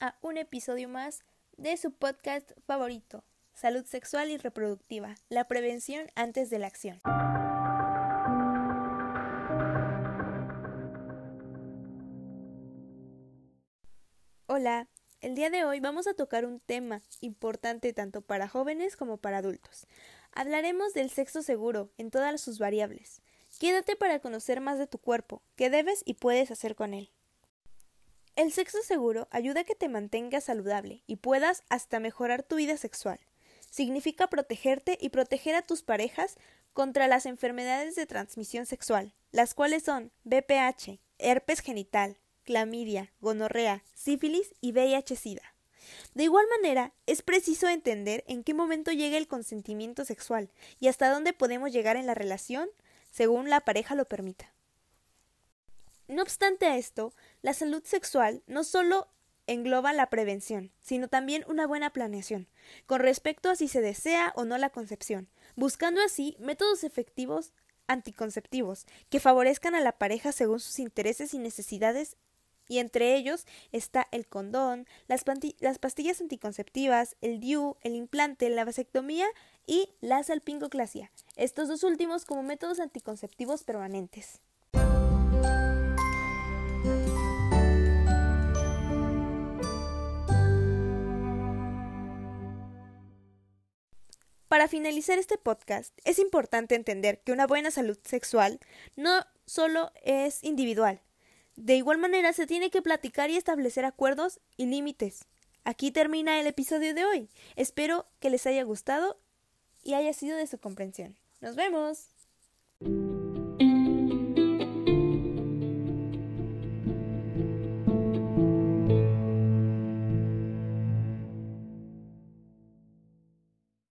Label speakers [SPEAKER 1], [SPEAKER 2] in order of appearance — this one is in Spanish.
[SPEAKER 1] a un episodio más de su podcast favorito, Salud Sexual y Reproductiva, la prevención antes de la acción. Hola, el día de hoy vamos a tocar un tema importante tanto para jóvenes como para adultos. Hablaremos del sexo seguro en todas sus variables. Quédate para conocer más de tu cuerpo, qué debes y puedes hacer con él. El sexo seguro ayuda a que te mantengas saludable y puedas hasta mejorar tu vida sexual. Significa protegerte y proteger a tus parejas contra las enfermedades de transmisión sexual, las cuales son BPH, herpes genital, clamidia, gonorrea, sífilis y VIH-Sida. De igual manera, es preciso entender en qué momento llega el consentimiento sexual y hasta dónde podemos llegar en la relación según la pareja lo permita. No obstante esto, la salud sexual no solo engloba la prevención, sino también una buena planeación, con respecto a si se desea o no la concepción, buscando así métodos efectivos anticonceptivos que favorezcan a la pareja según sus intereses y necesidades y entre ellos está el condón, las, las, pastillas anticonceptivas, el DIU, el implante, la vasectomía y la salpingoclasia, estos dos últimos como métodos anticonceptivos permanentes. Para finalizar este podcast, es importante entender que una buena salud sexual no solo es individual. De igual manera, se tiene que platicar y establecer acuerdos y límites. Aquí termina el episodio de hoy. Espero que les haya gustado y haya sido de su comprensión. Nos vemos.